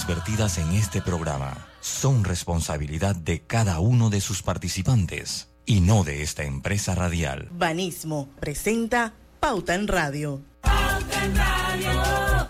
opiniones vertidas en este programa son responsabilidad de cada uno de sus participantes y no de esta empresa radial. Banismo presenta Pauta en Radio. Pauta en Radio.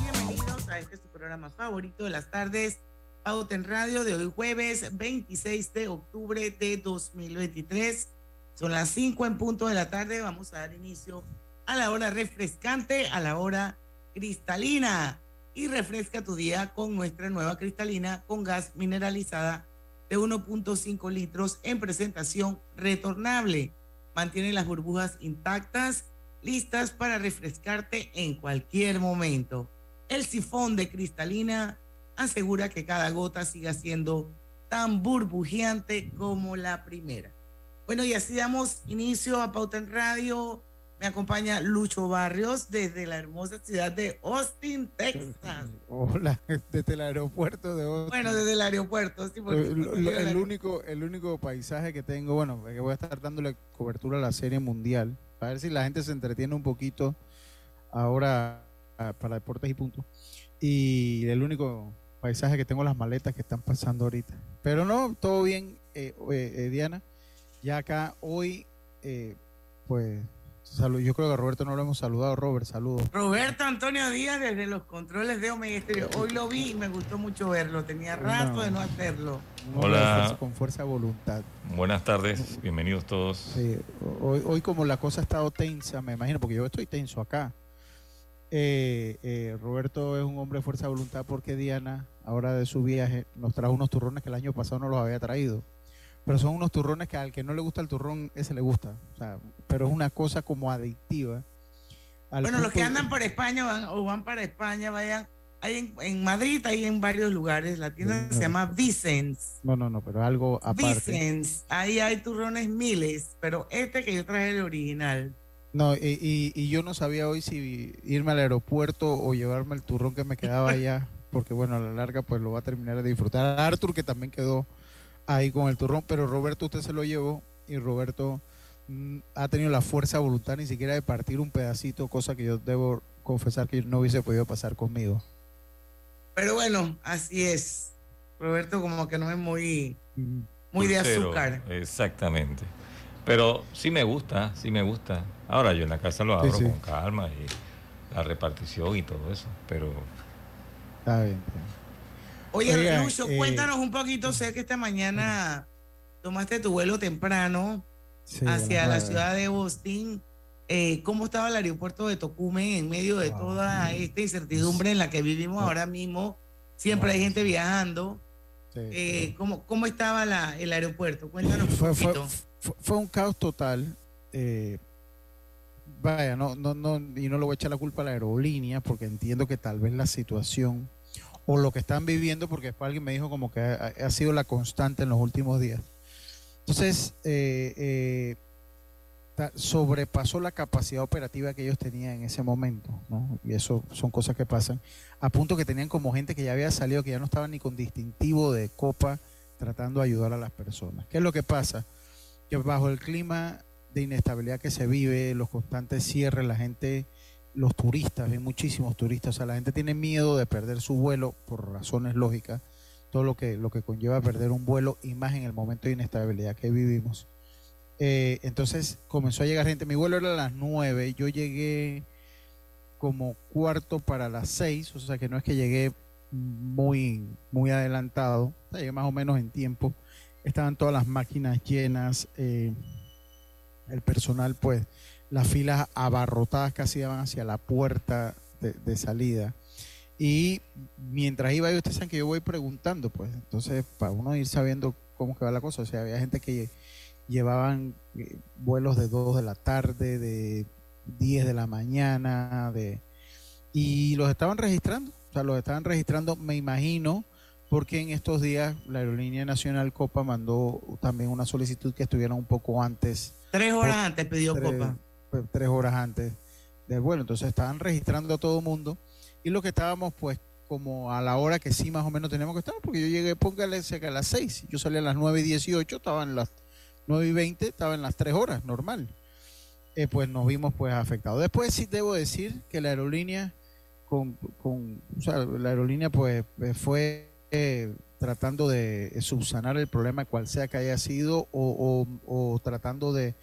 Bienvenidos a este su programa favorito de las tardes Pauta en Radio de hoy jueves 26 de octubre de 2023. Son las 5 en punto de la tarde. Vamos a dar inicio a la hora refrescante, a la hora cristalina. Y refresca tu día con nuestra nueva cristalina con gas mineralizada de 1.5 litros en presentación retornable. Mantiene las burbujas intactas, listas para refrescarte en cualquier momento. El sifón de cristalina asegura que cada gota siga siendo tan burbujeante como la primera. Bueno, y así damos inicio a Pauta en Radio. Me acompaña Lucho Barrios desde la hermosa ciudad de Austin, Texas. Hola, desde el aeropuerto de Austin. Bueno, desde el aeropuerto, sí. Porque el, único, el único paisaje que tengo, bueno, que voy a estar dándole cobertura a la serie mundial, para ver si la gente se entretiene un poquito ahora ah, para deportes y puntos. Y el único paisaje que tengo las maletas que están pasando ahorita. Pero no, todo bien, eh, eh, Diana. Ya acá hoy, eh, pues, salud, yo creo que a Roberto no lo hemos saludado. Robert, saludos. Roberto Antonio Díaz desde los controles de Omega Hoy lo vi y me gustó mucho verlo. Tenía rato de no hacerlo. Hola. con fuerza de voluntad. Buenas tardes, bienvenidos todos. Sí, hoy, hoy como la cosa ha estado tensa, me imagino, porque yo estoy tenso acá. Roberto es un hombre de fuerza de voluntad porque Diana ahora de su viaje, nos trajo unos turrones que el año pasado no los había traído. Pero son unos turrones que al que no le gusta el turrón, ese le gusta. O sea, pero es una cosa como adictiva. Bueno, los que andan por España van, o van para España, vayan. Hay en, Madrid, hay en varios lugares. La tienda se llama Vicens. No, no, no, pero algo aparte. Vicens. Ahí hay turrones miles, pero este que yo traje el original. No, y, y yo no sabía hoy si irme al aeropuerto o llevarme el turrón que me quedaba allá porque bueno, a la larga pues lo va a terminar de disfrutar. Arthur que también quedó ahí con el turrón, pero Roberto usted se lo llevó y Roberto mm, ha tenido la fuerza voluntad ni siquiera de partir un pedacito, cosa que yo debo confesar que no hubiese podido pasar conmigo. Pero bueno, así es. Roberto como que no es muy, muy de azúcar. Exactamente. Pero sí me gusta, sí me gusta. Ahora yo en la casa lo abro con calma y la repartición y todo eso, pero Está bien. Oye, Lucho, eh, cuéntanos un poquito. Sé que esta mañana tomaste tu vuelo temprano hacia la ciudad de Austin. Eh, ¿Cómo estaba el aeropuerto de Tocumen en medio de toda esta incertidumbre en la que vivimos ahora mismo? Siempre hay gente viajando. Eh, ¿cómo, ¿cómo, estaba la, el aeropuerto? Cuéntanos un poquito. Fue, un caos total. vaya, no, no, no, y no le voy a echar la culpa a la aerolínea porque entiendo que tal vez la situación o lo que están viviendo, porque después alguien me dijo como que ha, sido la constante en los últimos días. Entonces, eh, eh, sobrepasó la capacidad operativa que ellos tenían en ese momento. Y eso son cosas que pasan, a punto que tenían como gente que ya había salido, que ya no estaba ni con distintivo de copa, tratando de ayudar a las personas. ¿Qué es lo que pasa? Que bajo el clima de inestabilidad que se vive, los constantes cierres, la gente los turistas, hay muchísimos turistas, o sea, la gente tiene miedo de perder su vuelo por razones lógicas, todo lo que, lo que conlleva perder un vuelo y más en el momento de inestabilidad que vivimos. Eh, entonces comenzó a llegar gente, mi vuelo era a las 9, yo llegué como cuarto para las 6, o sea que no es que llegué muy, muy adelantado, llegué más o menos en tiempo, estaban todas las máquinas llenas, eh, el personal pues las filas abarrotadas casi iban hacia la puerta de, salida. Y mientras iba yo, ustedes saben que yo voy preguntando, pues, entonces, para uno ir sabiendo cómo que va la cosa, o sea, había gente que llevaban eh, vuelos de 2 de la tarde, de 10 de la mañana, de y los estaban registrando, o sea, los estaban registrando, me imagino, porque en estos días la Aerolínea Nacional Copa mandó también una solicitud que estuvieran un poco antes. Tres horas antes pidió Copa tres horas antes del vuelo. Entonces estaban registrando a todo el mundo y lo que estábamos pues como a la hora que sí más o menos teníamos que estar, porque yo llegué, póngale a las 6, yo salí a las 9 y 18, estaban las 9 y 20 estaba en las 3 horas, normal. Eh, pues nos vimos pues afectados. Después sí debo decir que la aerolínea, con, con la aerolínea pues eh, fue eh, tratando de subsanar el problema cual sea que haya sido o tratando de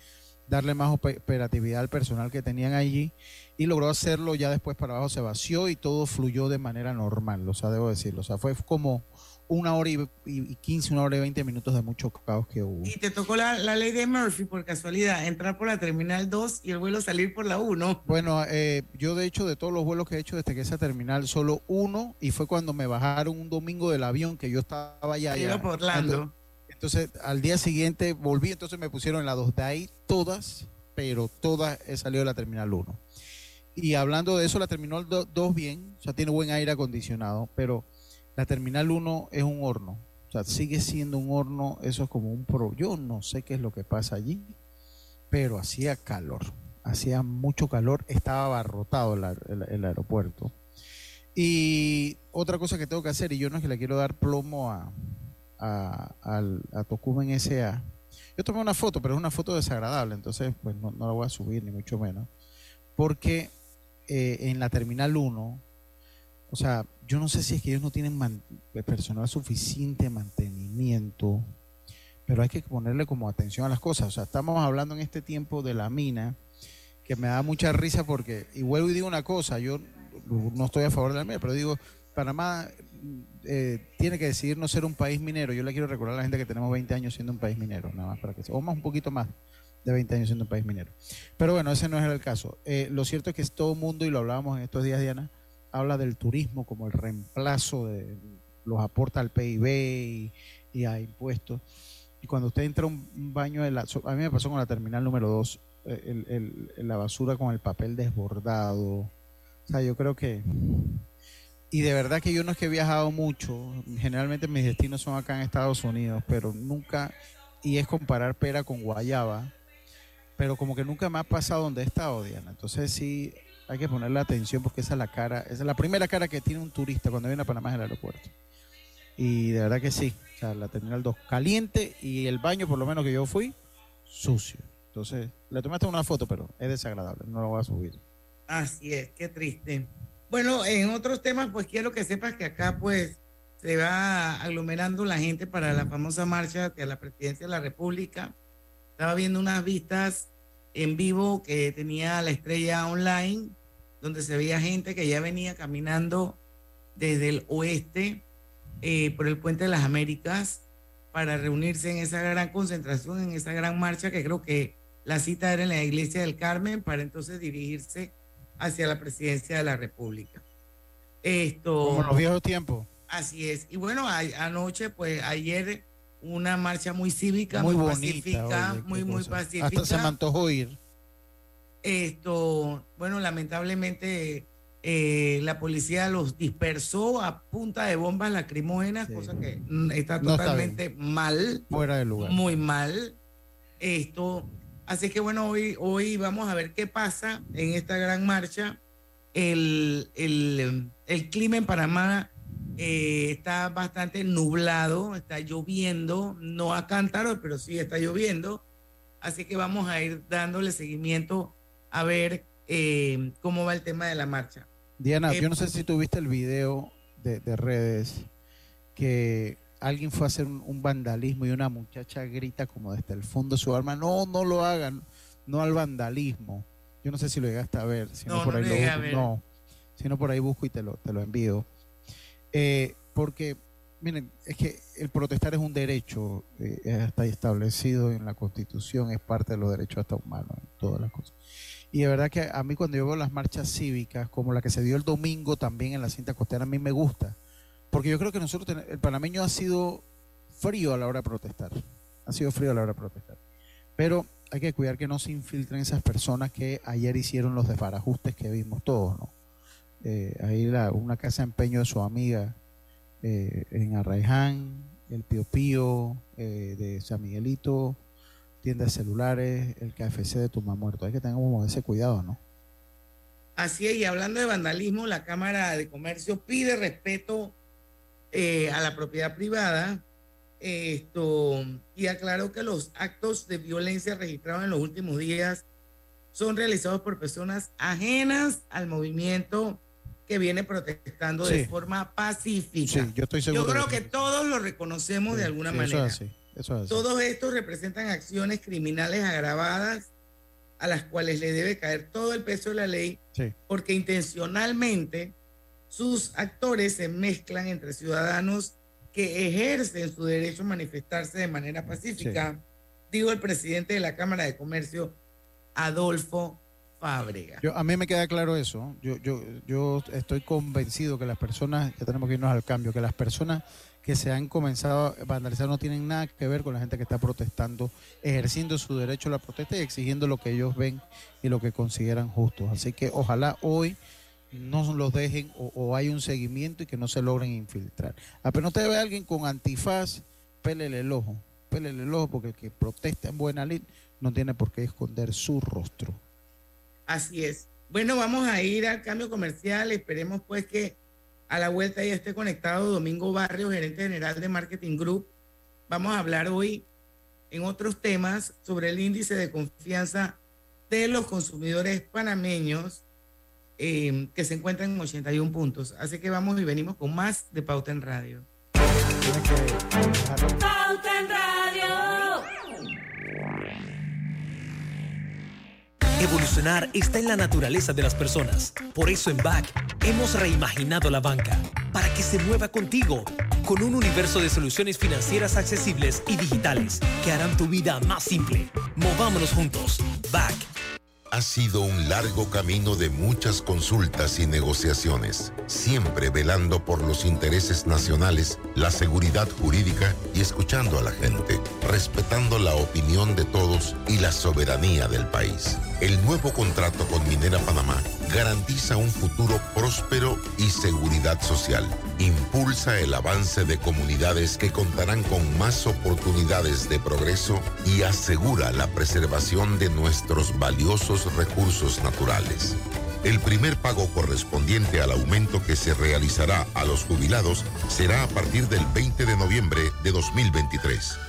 darle más operatividad al personal que tenían allí y logró hacerlo ya después para abajo se vació y todo fluyó de manera normal, o sea, debo decirlo, o sea, fue como una hora y, quince, una hora y veinte minutos de mucho caos que hubo. Y te tocó la, ley de Murphy por casualidad, entrar por la terminal 2 y el vuelo salir por la 1. Bueno, eh, yo de hecho de todos los vuelos que he hecho desde que esa terminal, solo uno, y fue cuando me bajaron un domingo del avión que yo estaba allá. allá por Orlando. Entonces, al día siguiente volví, entonces me pusieron en la 2. De ahí todas, pero todas he salido de la terminal 1. Y hablando de eso, la terminal 2 bien, o sea, tiene buen aire acondicionado, pero la terminal 1 es un horno. O sea, sigue siendo un horno, eso es como un pro. Yo no sé qué es lo que pasa allí, pero hacía calor, hacía mucho calor, estaba abarrotado el, aeropuerto. Y otra cosa que tengo que hacer, y yo no es que le quiero dar plomo a, a, a, Tocumen SA. Yo tomé una foto, pero es una foto desagradable, entonces pues no, la voy a subir, ni mucho menos. Porque eh, en la Terminal 1, o sea, yo no sé si es que ellos no tienen personal suficiente mantenimiento, pero hay que ponerle como atención a las cosas. O sea, estamos hablando en este tiempo de la mina, que me da mucha risa porque, y vuelvo y digo una cosa, yo no estoy a favor de la mina, pero digo, Panamá eh, tiene que decidir no ser un país minero. Yo le quiero recordar a la gente que tenemos 20 años siendo un país minero, nada más para que o más un poquito más de 20 años siendo un país minero. Pero bueno, ese no es el caso. Eh, lo cierto es que todo el mundo, y lo hablábamos en estos días, Diana, habla del turismo como el reemplazo de los aporta al PIB y, a impuestos. Y cuando usted entra a un baño de la... A mí me pasó con la terminal número 2, eh, la basura con el papel desbordado. O sea, yo creo que... Y de verdad que yo no es que he viajado mucho, generalmente mis destinos son acá en Estados Unidos, pero nunca, y es comparar pera con guayaba, pero como que nunca me ha pasado donde he estado, Diana. Entonces sí hay que ponerle atención porque esa es la cara, esa es la primera cara que tiene un turista cuando viene a Panamá en el aeropuerto. Y de verdad que sí, o sea, la terminal 2 caliente y el baño, por lo menos que yo fui, sucio. Entonces, le tomé hasta una foto, pero es desagradable, no lo voy a subir. Así es, qué triste. Bueno, en otros temas, pues quiero que sepas que acá, pues, se va aglomerando la gente para la famosa marcha hacia la presidencia de la República. Estaba viendo unas vistas en vivo que tenía la estrella online, donde se veía gente que ya venía caminando desde el oeste eh, por el puente de las Américas para reunirse en esa gran concentración, en esa gran marcha que creo que la cita era en la iglesia del Carmen para entonces dirigirse hacia la presidencia de la República. Esto. Como los viejos tiempos. Así es. Y bueno, anoche, pues ayer una marcha muy cívica, muy, pacífica, muy, muy pacífica. Hasta se me antojó ir. Esto, bueno, lamentablemente eh, la policía los dispersó a punta de bombas lacrimógenas, cosa que está totalmente mal. Fuera de lugar. Muy mal. Esto, así que bueno, hoy, hoy vamos a ver qué pasa en esta gran marcha. El, el, el clima en Panamá eh, está bastante nublado, está lloviendo, no a cántaro, pero sí está lloviendo. Así que vamos a ir dándole seguimiento a ver eh, cómo va el tema de la marcha. Diana, yo no sé si tuviste el video de, redes que alguien fue a hacer un, vandalismo y una muchacha grita como desde el fondo de su alma, no, no lo hagan, no al vandalismo. Yo no sé si lo llegaste a ver, si no, por ahí lo, no, si no por ahí busco y te lo, te lo envío. Eh, porque, miren, es que el protestar es un derecho, eh, está establecido en la Constitución, es parte de los derechos hasta humanos, en todas las cosas. Y de verdad que a mí cuando yo veo las marchas cívicas, como la que se dio el domingo también en la cinta costera, a mí me gusta. Porque yo creo que nosotros, el panameño ha sido frío a la hora de protestar. Ha sido frío a la hora de protestar. Pero hay que cuidar que no se infiltren esas personas que ayer hicieron los desbarajustes que vimos todos, ¿no? eh, ahí la, una casa de empeño de su amiga eh, en Arraiján, el Pío Pío eh, de San Miguelito, tiendas celulares, el KFC de Tuma Muerto. Hay que tener como ese cuidado, ¿no? Así es, y hablando de vandalismo, la Cámara de Comercio pide respeto eh, a la propiedad privada Esto, y aclaró que los actos de violencia registrados en los últimos días son realizados por personas ajenas al movimiento que viene protestando de forma pacífica. Sí, yo estoy seguro. Yo creo que todos lo reconocemos de alguna manera. Eso es así, eso es así. Todos estos representan acciones criminales agravadas a las cuales le debe caer todo el peso de la ley, porque intencionalmente sus actores se mezclan entre ciudadanos que ejercen su derecho a manifestarse de manera pacífica, digo el presidente de la Cámara de Comercio, Adolfo Fábrega. Yo, a mí me queda claro eso. Yo, yo, yo estoy convencido que las personas, ya tenemos que irnos al cambio, que las personas que se han comenzado a vandalizar no tienen nada que ver con la gente que está protestando, ejerciendo su derecho a la protesta y exigiendo lo que ellos ven y lo que consideran justo. Así que ojalá hoy no los dejen o, hay un seguimiento y que no se logren infiltrar. Apenas usted ve a alguien con antifaz, pélele el ojo, pélele el ojo porque el que protesta en buena lid no tiene por qué esconder su rostro. Así es. Bueno, vamos a ir al cambio comercial. Esperemos pues que a la vuelta ya esté conectado Domingo Barrio, gerente general de Marketing Group. Vamos a hablar hoy en otros temas sobre el índice de confianza de los consumidores panameños eh, que se encuentran en 81 puntos. Así que vamos y venimos con más de Pauta en Radio. Pauta en Radio. Evolucionar está en la naturaleza de las personas. Por eso en BAC hemos reimaginado la banca para que se mueva contigo con un universo de soluciones financieras accesibles y digitales que harán tu vida más simple. Movámonos juntos. BAC ha sido un largo camino de muchas consultas y negociaciones, siempre velando por los intereses nacionales, la seguridad jurídica y escuchando a la gente, respetando la opinión de todos y la soberanía del país. El nuevo contrato con Minera Panamá garantiza un futuro próspero y seguridad social. Impulsa el avance de comunidades que contarán con más oportunidades de progreso y asegura la preservación de nuestros valiosos recursos naturales. El primer pago correspondiente al aumento que se realizará a los jubilados será a partir del 20 de noviembre de 2023.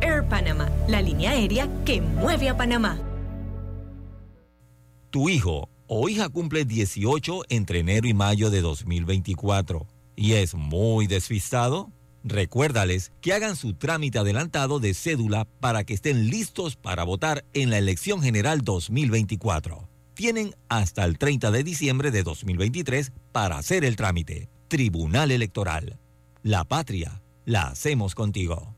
Air Panama, la línea aérea que mueve a Panamá. Tu hijo o hija cumple 18 entre enero y mayo de 2024 y es muy despistado. Recuérdales que hagan su trámite adelantado de cédula para que estén listos para votar en la elección general 2024. Tienen hasta el 30 de diciembre de 2023 para hacer el trámite. Tribunal Electoral. La patria la hacemos contigo.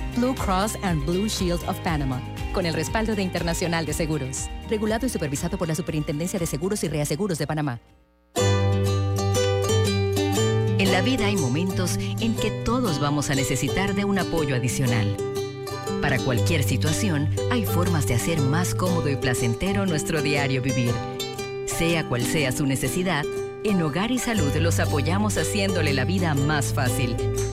Blue Cross and Blue Shield of Panama, con el respaldo de Internacional de Seguros, regulado y supervisado por la Superintendencia de Seguros y Reaseguros de Panamá. En la vida hay momentos en que todos vamos a necesitar de un apoyo adicional. Para cualquier situación, hay formas de hacer más cómodo y placentero nuestro diario vivir. Sea cual sea su necesidad, en Hogar y Salud los apoyamos haciéndole la vida más fácil,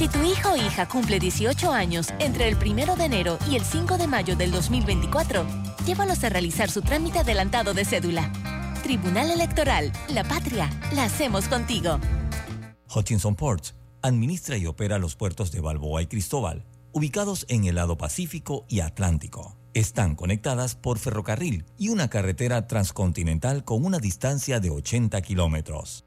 Si tu hijo o hija cumple 18 años entre el 1 de enero y el 5 de mayo del 2024, llévalos a realizar su trámite adelantado de cédula. Tribunal Electoral, la patria, la hacemos contigo. Hutchinson Ports administra y opera los puertos de Balboa y Cristóbal, ubicados en el lado Pacífico y Atlántico. Están conectadas por ferrocarril y una carretera transcontinental con una distancia de 80 kilómetros.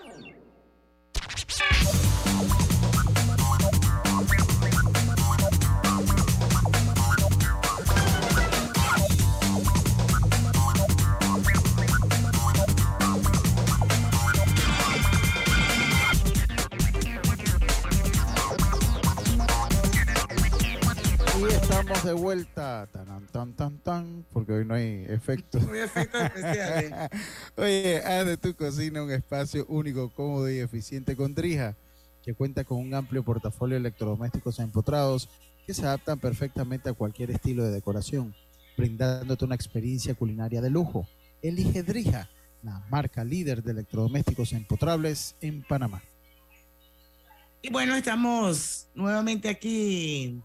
Y estamos de vuelta. Tan, tan, tan, tan, porque hoy no hay efectos. No hay efectos especiales. Oye, haz de tu cocina un espacio único, cómodo y eficiente con Drija, que cuenta con un amplio portafolio de electrodomésticos empotrados que se adaptan perfectamente a cualquier estilo de decoración, brindándote una experiencia culinaria de lujo. Elige Drija, la marca líder de electrodomésticos empotrables en Panamá. Y bueno, estamos nuevamente aquí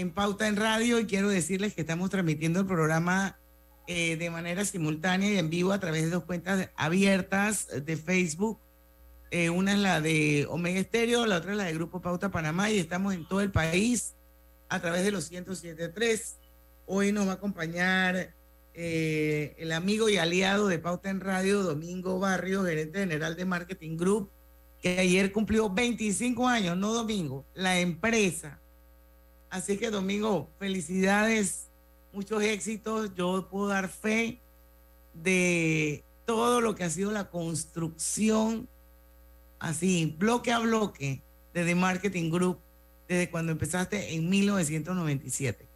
en Pauta en Radio y quiero decirles que estamos transmitiendo el programa eh, de manera simultánea y en vivo a través de dos cuentas abiertas de Facebook. Eh, una es la de Omega Estéreo, la otra es la de Grupo Pauta Panamá y estamos en todo el país a través de los 107.3. Hoy nos va a acompañar eh, el amigo y aliado de Pauta en Radio, Domingo Barrio, gerente general de Marketing Group, que ayer cumplió 25 años, no Domingo, la empresa. Así que Domingo, felicidades, muchos éxitos. Yo puedo dar fe de todo lo que ha sido la construcción, así, bloque a bloque, de The Marketing Group, desde cuando empezaste en 1997.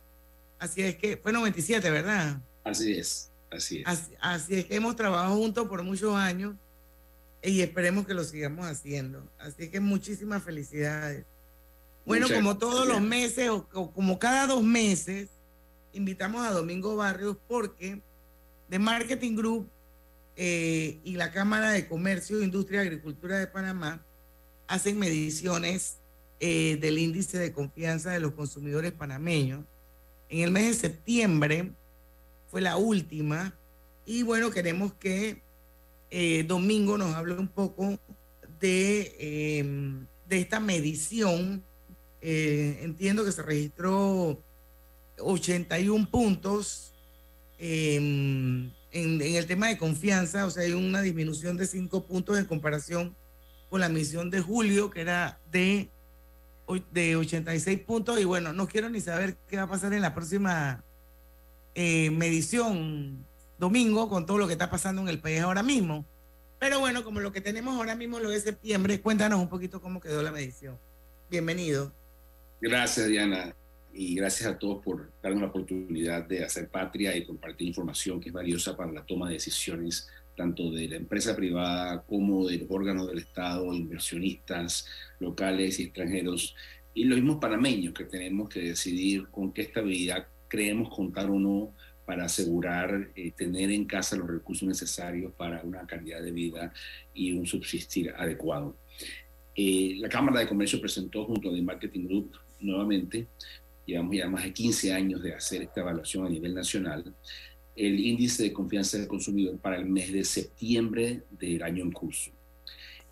Así es que, fue 97, ¿verdad? Así es, así es. Así, así es que hemos trabajado juntos por muchos años y esperemos que lo sigamos haciendo. Así que muchísimas felicidades. Bueno, Muchas como todos gracias. los meses o, o como cada dos meses, invitamos a Domingo Barrios porque The Marketing Group eh, y la Cámara de Comercio, Industria y Agricultura de Panamá hacen mediciones eh, del índice de confianza de los consumidores panameños. En el mes de septiembre fue la última y bueno, queremos que eh, Domingo nos hable un poco de, eh, de esta medición. Eh, entiendo que se registró 81 puntos eh, en, el tema de confianza, o sea, hay una disminución de 5 puntos en comparación con la misión de julio, que era de, de 86 puntos. Y bueno, no quiero ni saber qué va a pasar en la próxima eh, medición, domingo, con todo lo que está pasando en el país ahora mismo. Pero bueno, como lo que tenemos ahora mismo lo de septiembre, cuéntanos un poquito cómo quedó la medición. Bienvenido. Gracias, Diana, y gracias a todos por darnos la oportunidad de hacer patria y compartir información que es valiosa para la toma de decisiones tanto de la empresa privada como de los órganos del Estado, inversionistas locales y extranjeros y los mismos panameños que tenemos que decidir con qué estabilidad creemos contar o no para asegurar eh, tener en casa los recursos necesarios para una calidad de vida y un subsistir adecuado. Eh, la Cámara de Comercio presentó junto a The Marketing Group nuevamente, llevamos ya más de 15 años de hacer esta evaluación a nivel nacional, el índice de confianza del consumidor para el mes de septiembre del año en curso.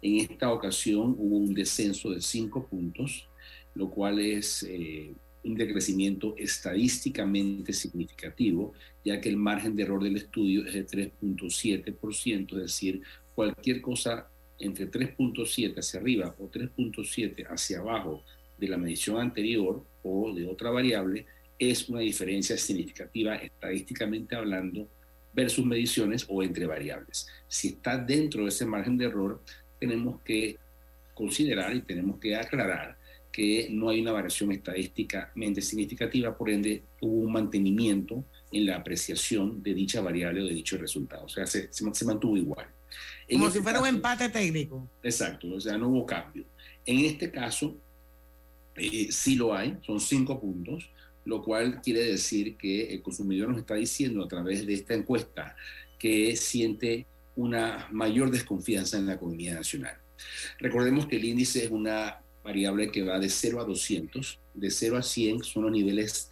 En esta ocasión hubo un descenso de 5 puntos lo cual es eh, un decrecimiento estadísticamente significativo, ya que el margen de error del estudio es de 3.7%, es decir, cualquier cosa entre 3.7 hacia arriba o 3.7 hacia abajo de la medición anterior o de otra variable es una diferencia significativa estadísticamente hablando versus mediciones o entre variables. Si está dentro de ese margen de error, tenemos que considerar y tenemos que aclarar que no hay una variación estadísticamente significativa, por ende hubo un mantenimiento en la apreciación de dicha variable o de dicho resultado. O sea, se, se, mantuvo igual. Como si este fuera un empate técnico. Exacto, o sea, no hubo cambio. En este caso, eh, sí lo hay, son cinco puntos, lo cual quiere decir que el consumidor nos está diciendo a través de esta encuesta que siente una mayor desconfianza en la economía nacional. Recordemos que el índice es una variable que va de 0 a 200. De 0 a 100 son los niveles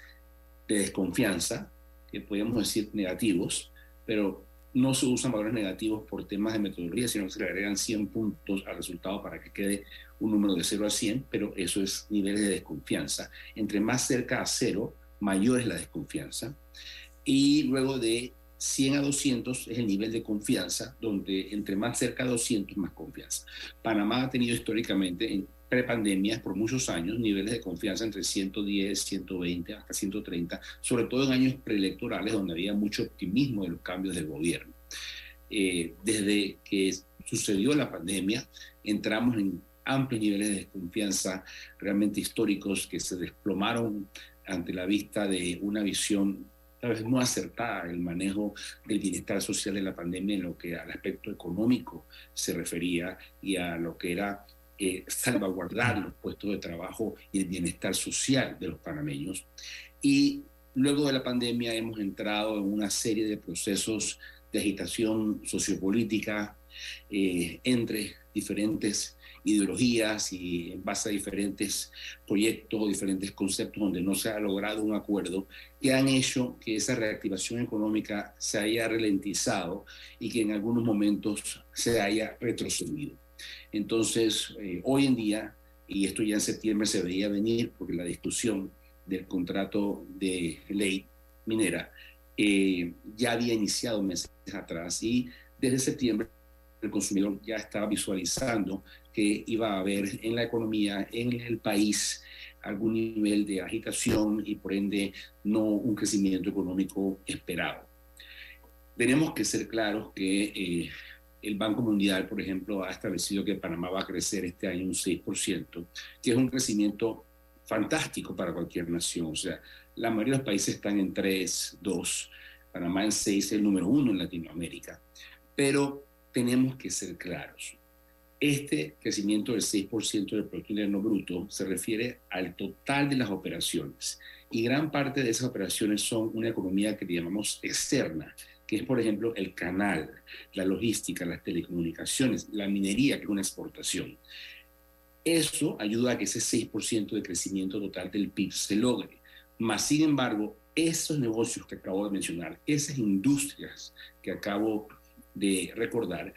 de desconfianza, que podríamos decir negativos, pero no se usan valores negativos por temas de metodología, sino que se le agregan 100 puntos al resultado para que quede un número de 0 a 100, pero eso es niveles de desconfianza. Entre más cerca a 0, mayor es la desconfianza. Y luego de 100 a 200 es el nivel de confianza, donde entre más cerca a 200 más confianza. Panamá ha tenido históricamente en prepandemia por muchos años niveles de confianza entre 110, 120 hasta 130, sobre todo en años preelectorales donde había mucho optimismo de los cambios del gobierno. Eh, desde que sucedió la pandemia, entramos en amplios niveles de desconfianza realmente históricos que se desplomaron ante la vista de una visión tal vez no acertada el manejo del bienestar social de la pandemia en lo que al aspecto económico se refería y a lo que era eh, salvaguardar los puestos de trabajo y el bienestar social de los panameños. Y luego de la pandemia hemos entrado en una serie de procesos de agitación sociopolítica eh, entre diferentes ideologías y en base a diferentes proyectos, diferentes conceptos donde no se ha logrado un acuerdo, que han hecho que esa reactivación económica se haya ralentizado y que en algunos momentos se haya retrocedido. Entonces, eh, hoy en día, y esto ya en septiembre se veía venir, porque la discusión del contrato de ley minera eh, ya había iniciado meses atrás y desde septiembre el consumidor ya estaba visualizando que iba a haber en la economía, en el país, algún nivel de agitación y por ende no un crecimiento económico esperado. Tenemos que ser claros que eh, el Banco Mundial, por ejemplo, ha establecido que Panamá va a crecer este año un 6%, que es un crecimiento fantástico para cualquier nación. O sea, la mayoría de los países están en 3, 2, Panamá en 6 es el número uno en Latinoamérica. Pero tenemos que ser claros. Este crecimiento del 6% del Producto Interno Bruto se refiere al total de las operaciones. Y gran parte de esas operaciones son una economía que llamamos externa, que es, por ejemplo, el canal, la logística, las telecomunicaciones, la minería, que es una exportación. Eso ayuda a que ese 6% de crecimiento total del PIB se logre. Más, sin embargo, esos negocios que acabo de mencionar, esas industrias que acabo de recordar,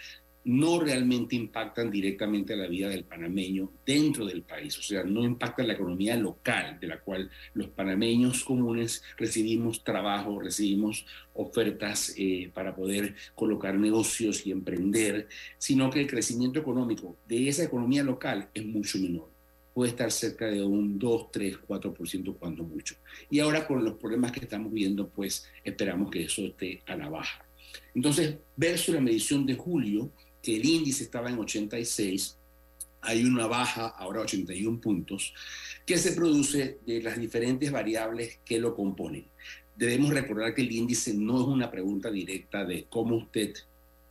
no realmente impactan directamente a la vida del panameño dentro del país, o sea, no impactan la economía local de la cual los panameños comunes recibimos trabajo, recibimos ofertas eh, para poder colocar negocios y emprender, sino que el crecimiento económico de esa economía local es mucho menor. Puede estar cerca de un 2, 3, 4% cuando mucho. Y ahora con los problemas que estamos viendo, pues esperamos que eso esté a la baja. Entonces, versus la medición de julio, que el índice estaba en 86, hay una baja, ahora 81 puntos, que se produce de las diferentes variables que lo componen. Debemos recordar que el índice no es una pregunta directa de cómo usted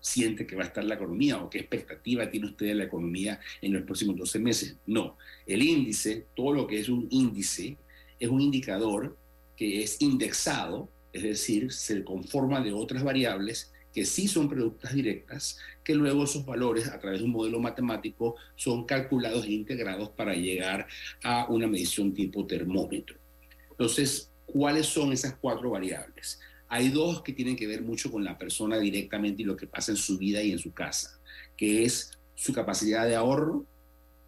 siente que va a estar la economía o qué expectativa tiene usted de la economía en los próximos 12 meses. No, el índice, todo lo que es un índice, es un indicador que es indexado, es decir, se conforma de otras variables que sí son productas directas, que luego esos valores a través de un modelo matemático son calculados e integrados para llegar a una medición tipo termómetro. Entonces, ¿cuáles son esas cuatro variables? Hay dos que tienen que ver mucho con la persona directamente y lo que pasa en su vida y en su casa, que es su capacidad de ahorro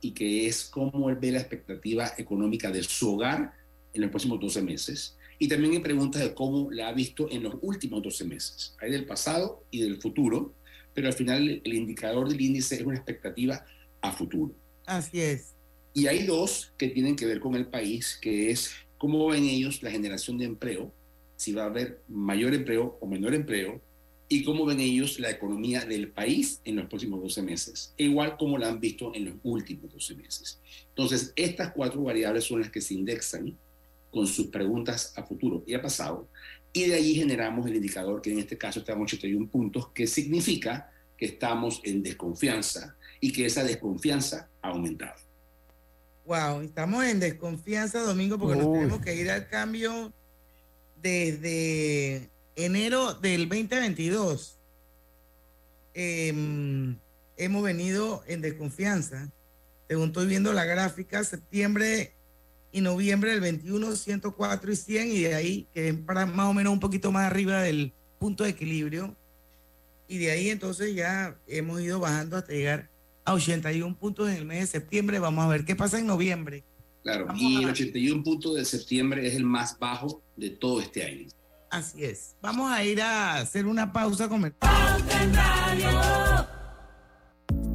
y que es cómo él ve la expectativa económica de su hogar en los próximos 12 meses. Y también hay preguntas de cómo la ha visto en los últimos 12 meses. Hay del pasado y del futuro, pero al final el indicador del índice es una expectativa a futuro. Así es. Y hay dos que tienen que ver con el país, que es cómo ven ellos la generación de empleo si va a haber mayor empleo o menor empleo y cómo ven ellos la economía del país en los próximos 12 meses, igual como la han visto en los últimos 12 meses. Entonces, estas cuatro variables son las que se indexan con sus preguntas a futuro y a pasado, y de allí generamos el indicador que en este caso está en 81 puntos, que significa que estamos en desconfianza y que esa desconfianza ha aumentado. Wow, estamos en desconfianza, Domingo, porque nos tenemos que ir al cambio desde enero del 2022 em, hemos venido en desconfianza. Según estoy viendo la gráfica, septiembre y noviembre del 21, 104 y 100, y de ahí que para más o menos un poquito más arriba del punto de equilibrio. Y de ahí entonces ya hemos ido bajando hasta llegar a 81 puntos en el mes de septiembre. Vamos a ver qué pasa en noviembre. Claro, y el 81 puntos de septiembre es el más bajo de todo este año. Así es. Vamos a ir a hacer una pausa comercial.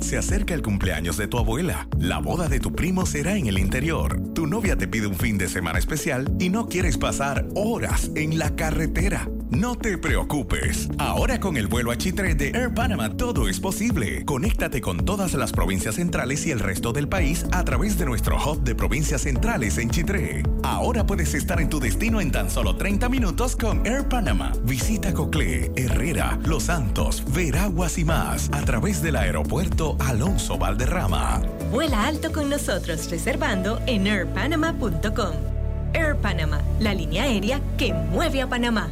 Se acerca el cumpleaños de tu abuela. La boda de tu primo será en el interior. Tu novia te pide un fin de semana especial y no quieres pasar horas en la carretera. No te preocupes. Ahora con el vuelo a Chitre de Air Panama todo es posible. Conéctate con todas las provincias centrales y el resto del país a través de nuestro hub de provincias centrales en Chitré. Ahora puedes estar en tu destino en tan solo 30 minutos con Air Panama. Visita Coclé, Herrera, Los Santos, Veraguas y más a través del aeropuerto Alonso Valderrama. Vuela alto con nosotros reservando en airpanama.com. Air Panama, la línea aérea que mueve a Panamá.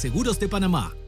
de Panamá.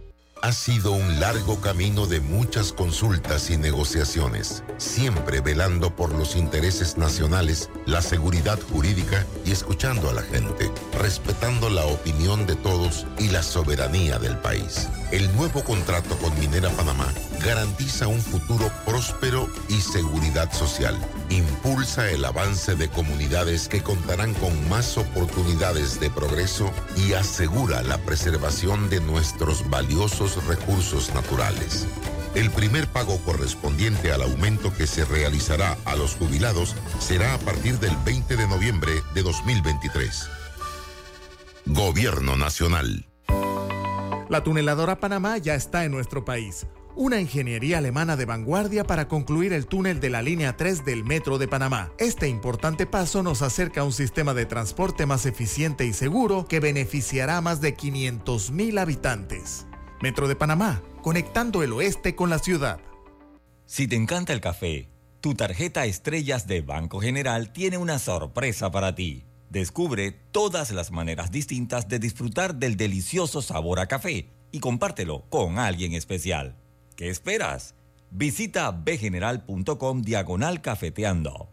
Ha sido un largo camino de muchas consultas y negociaciones, siempre velando por los intereses nacionales, la seguridad jurídica y escuchando a la gente, respetando la opinión de todos y la soberanía del país. El nuevo contrato con Minera Panamá garantiza un futuro próspero y seguridad social. Impulsa el avance de comunidades que contarán con más oportunidades de progreso y asegura la preservación de nuestros valiosos recursos naturales. El primer pago correspondiente al aumento que se realizará a los jubilados será a partir del 20 de noviembre de 2023. Gobierno Nacional. La tuneladora Panamá ya está en nuestro país. Una ingeniería alemana de vanguardia para concluir el túnel de la línea 3 del Metro de Panamá. Este importante paso nos acerca a un sistema de transporte más eficiente y seguro que beneficiará a más de 500.000 habitantes. Metro de Panamá, conectando el oeste con la ciudad. Si te encanta el café, tu tarjeta Estrellas de Banco General tiene una sorpresa para ti. Descubre todas las maneras distintas de disfrutar del delicioso sabor a café y compártelo con alguien especial. ¿Qué esperas? Visita bgeneral.com diagonal cafeteando.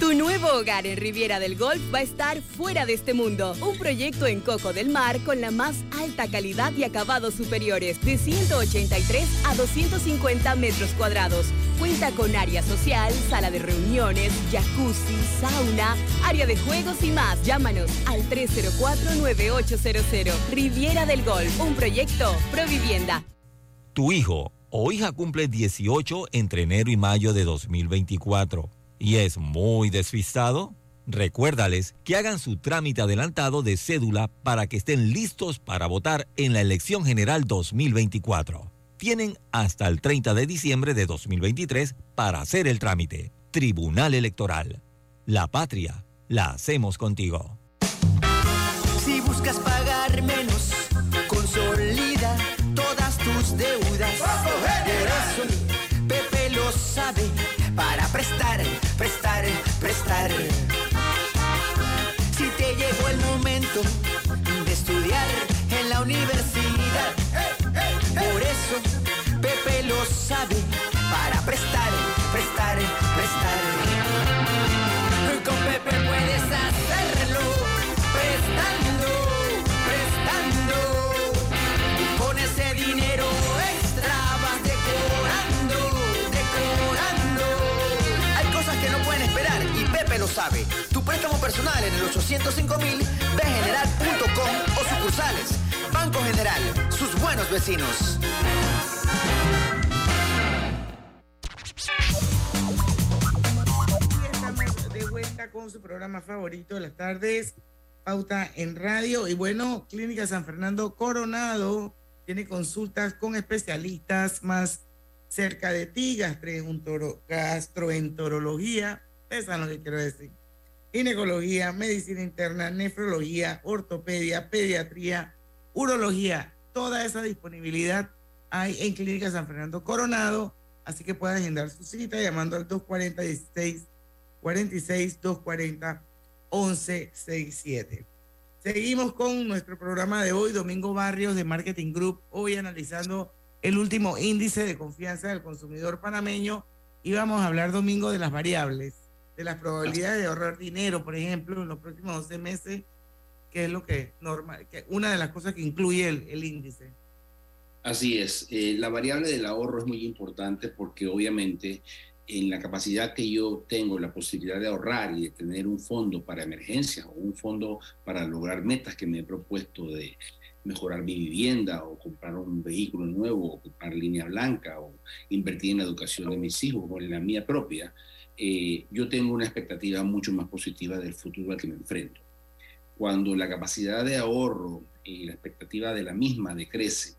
Tu nuevo hogar en Riviera del Golf va a estar fuera de este mundo. Un proyecto en Coco del Mar con la más alta calidad y acabados superiores, de 183 a 250 metros cuadrados. Cuenta con área social, sala de reuniones, jacuzzi, sauna, área de juegos y más. Llámanos al 304-9800. Riviera del Golf, un proyecto Provivienda. Tu hijo o hija cumple 18 entre enero y mayo de 2024 y es muy despistado, recuérdales que hagan su trámite adelantado de cédula para que estén listos para votar en la elección general 2024. Tienen hasta el 30 de diciembre de 2023 para hacer el trámite. Tribunal Electoral. La patria la hacemos contigo. Si buscas pagar menos, consolida todas tus deudas. Pepe lo sabe para prestar, prestar, prestar. Si te llegó el momento de estudiar en la universidad, por eso Pepe lo sabe para prestar, prestar, Tu préstamo personal en el 805 mil, bgeneral.com o sucursales. Banco General, sus buenos vecinos. De vuelta con su programa favorito de las tardes, Pauta en Radio. Y bueno, Clínica San Fernando Coronado tiene consultas con especialistas más cerca de ti, gastroentero- gastroenterología, ustedes saben lo que quiero decir, ginecología, medicina interna, nefrología, ortopedia, pediatría, urología, toda esa disponibilidad hay en Clínica San Fernando Coronado, así que pueden agendar su cita llamando al 240 16 46 240 1167. Seguimos con nuestro programa de hoy, Domingo Barrios de Marketing Group, hoy analizando el último índice de confianza del consumidor panameño y vamos a hablar, Domingo, de las variables, de las probabilidades de ahorrar dinero, por ejemplo, en los próximos 12 meses, que es lo que normal, que una de las cosas que incluye el, el índice. Así es, eh, la variable del ahorro es muy importante porque obviamente en la capacidad que yo tengo, la posibilidad de ahorrar y de tener un fondo para emergencias o un fondo para lograr metas que me he propuesto de mejorar mi vivienda o comprar un vehículo nuevo o comprar línea blanca o invertir en la educación de mis hijos o en la mía propia, eh, yo tengo una expectativa mucho más positiva del futuro al que me enfrento. Cuando la capacidad de ahorro y la expectativa de la misma decrece,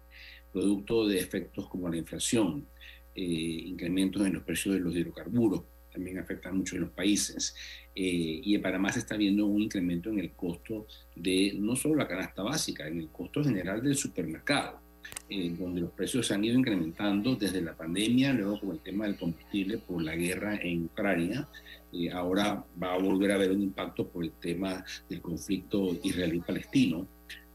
producto de efectos como la inflación, eh, incrementos en los precios de los hidrocarburos, también afectan mucho en los países. Eh, y en Panamá se está viendo un incremento en el costo de no solo la canasta básica, en el costo general del supermercado, eh, donde los precios se han ido incrementando desde la pandemia, luego con el tema del combustible por la guerra en Ucrania. Eh, ahora va a volver a haber un impacto por el tema del conflicto israelí-palestino.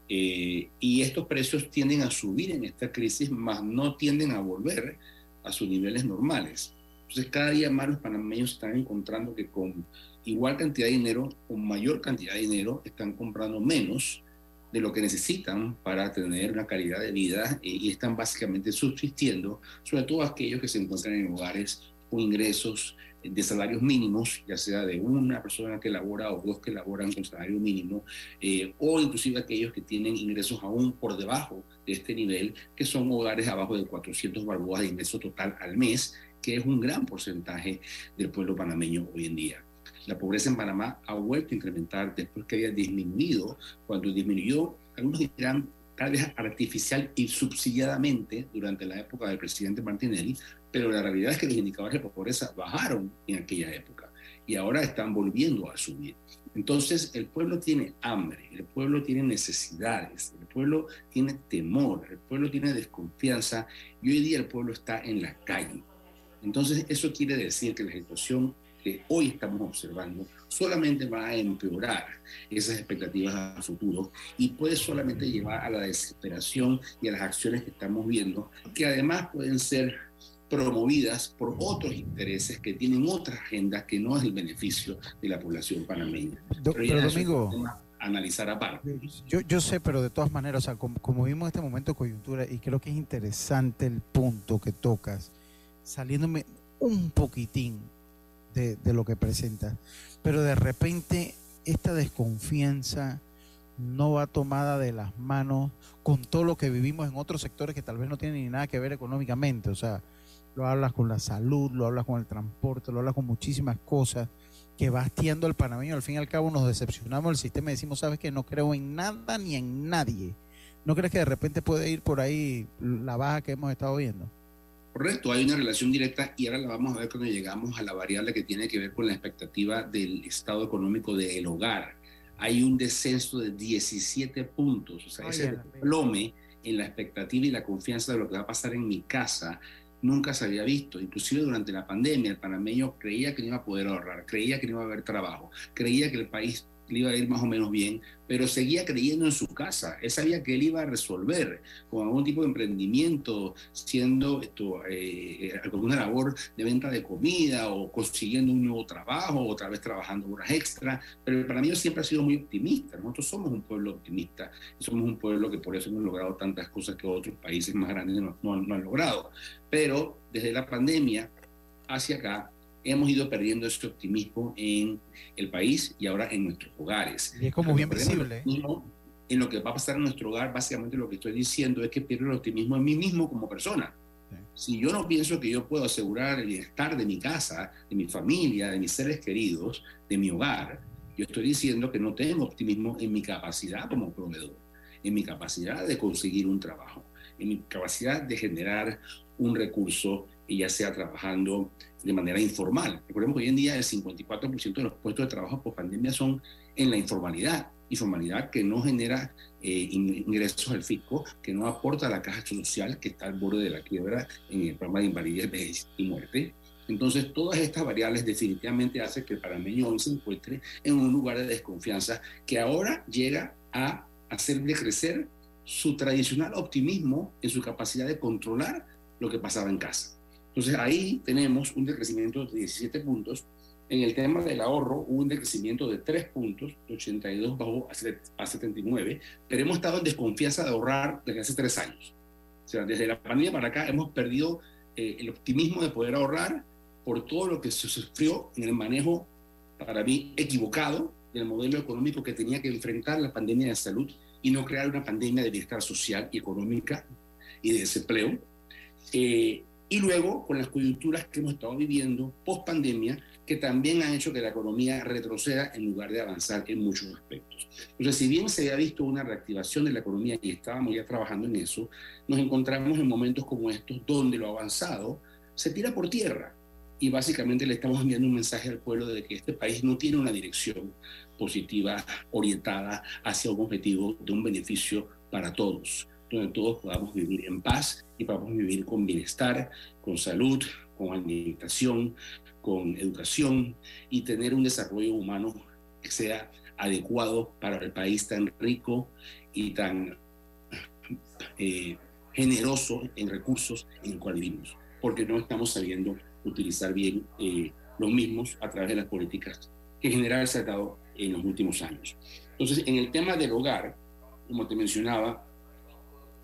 Eh, y estos precios tienden a subir en esta crisis, más no tienden a volver a sus niveles normales. Entonces, cada día más los panameños están encontrando que con igual cantidad de dinero, con mayor cantidad de dinero, están comprando menos de lo que necesitan para tener una calidad de vida eh, y están básicamente subsistiendo, sobre todo aquellos que se encuentran en hogares con ingresos de salarios mínimos, ya sea de una persona que labora o dos que laboran con salario mínimo, eh, o inclusive aquellos que tienen ingresos aún por debajo de este nivel, que son hogares abajo de 400 balboas de ingreso total al mes, que es un gran porcentaje del pueblo panameño hoy en día. La pobreza en Panamá ha vuelto a incrementar después que había disminuido, cuando disminuyó, algunos dirán tal vez artificial y subsidiadamente durante la época del presidente Martinelli, pero la realidad es que los indicadores de pobreza bajaron en aquella época y ahora están volviendo a subir. Entonces el pueblo tiene hambre, el pueblo tiene necesidades, el pueblo tiene temor, el pueblo tiene desconfianza y hoy día el pueblo está en la calle. Entonces eso quiere decir que la situación que hoy estamos observando solamente va a empeorar esas expectativas a futuro y puede solamente llevar a la desesperación y a las acciones que estamos viendo, que además pueden ser promovidas por otros intereses que tienen otras agendas que no es el beneficio de la población panameña. pero, Domingo, analizar aparte. Yo, yo sé, pero de todas maneras, o sea, como, como vimos este momento de coyuntura, y creo que es interesante el punto que tocas, saliéndome un poquitín de, lo que presenta, pero de repente esta desconfianza no va tomada de las manos con todo lo que vivimos en otros sectores que tal vez no tienen ni nada que ver económicamente, o sea, lo hablas con la salud, lo hablas con el transporte, lo hablas con muchísimas cosas que va hastiando al panameño. Al fin y al cabo nos decepcionamos del sistema y decimos, sabes que no creo en nada ni en nadie. ¿No crees que de repente puede ir por ahí la baja que hemos estado viendo? Correcto, hay una relación directa y ahora la vamos a ver cuando llegamos a la variable que tiene que ver con la expectativa del estado económico del hogar. Hay un descenso de 17 puntos, o sea, ese desplome en la expectativa y la confianza de lo que va a pasar en mi casa nunca se había visto. Inclusive durante la pandemia, el panameño creía que no iba a poder ahorrar, creía que no iba a haber trabajo, creía que el país le iba a ir más o menos bien, pero seguía creyendo en su casa. Él sabía que él iba a resolver con algún tipo de emprendimiento, siendo esto, eh, alguna labor de venta de comida o consiguiendo un nuevo trabajo, otra vez trabajando horas extra. Pero para mí siempre ha sido muy optimista. Nosotros somos un pueblo optimista somos un pueblo que por eso hemos logrado tantas cosas que otros países más grandes no, no han logrado. Pero desde la pandemia hacia acá, hemos ido perdiendo ese optimismo en el país y ahora en nuestros hogares. Y es como bien visible. En lo que va a pasar en nuestro hogar, básicamente lo que estoy diciendo es que pierdo el optimismo en mí mismo como persona. Si yo no pienso que yo puedo asegurar el bienestar de mi casa, de mi familia, de mis seres queridos, de mi hogar, yo estoy diciendo que no tengo optimismo en mi capacidad como proveedor, en mi capacidad de conseguir un trabajo, en mi capacidad de generar un recurso, ya sea trabajando de manera informal. Recordemos que hoy en día el 54% de los puestos de trabajo por pandemia son en la informalidad, informalidad que no genera eh, ingresos al fisco, que no aporta a la caja social que está al borde de la quiebra en el programa de invalidez y muerte. Entonces, todas estas variables definitivamente hacen que el panameño hoy se encuentre en un lugar de desconfianza que ahora llega a hacerle crecer su tradicional optimismo en su capacidad de controlar lo que pasaba en casa. Entonces ahí tenemos un decrecimiento de 17 puntos. En el tema del ahorro hubo un decrecimiento de 3 puntos, de 82 bajó a 79, pero hemos estado en desconfianza de ahorrar desde hace 3 años. O sea, desde la pandemia para acá hemos perdido eh, el optimismo de poder ahorrar por todo lo que se sufrió en el manejo, para mí, equivocado del modelo económico que tenía que enfrentar la pandemia de salud y no crear una pandemia de bienestar social y económica y de desempleo. Eh, y luego con las coyunturas que hemos estado viviendo post pandemia, que también han hecho que la economía retroceda en lugar de avanzar en muchos aspectos. Entonces, si bien se había visto una reactivación de la economía y estábamos ya trabajando en eso, nos encontramos en momentos como estos donde lo avanzado se tira por tierra. Y básicamente le estamos enviando un mensaje al pueblo de que este país no tiene una dirección positiva orientada hacia un objetivo de un beneficio para todos donde todos podamos vivir en paz y podamos vivir con bienestar, con salud, con alimentación, con educación y tener un desarrollo humano que sea adecuado para el país tan rico y tan eh, generoso en recursos en el cual vivimos, porque no estamos sabiendo utilizar bien eh, los mismos a través de las políticas que en general se ha dado en los últimos años. Entonces, en el tema del hogar, como te mencionaba,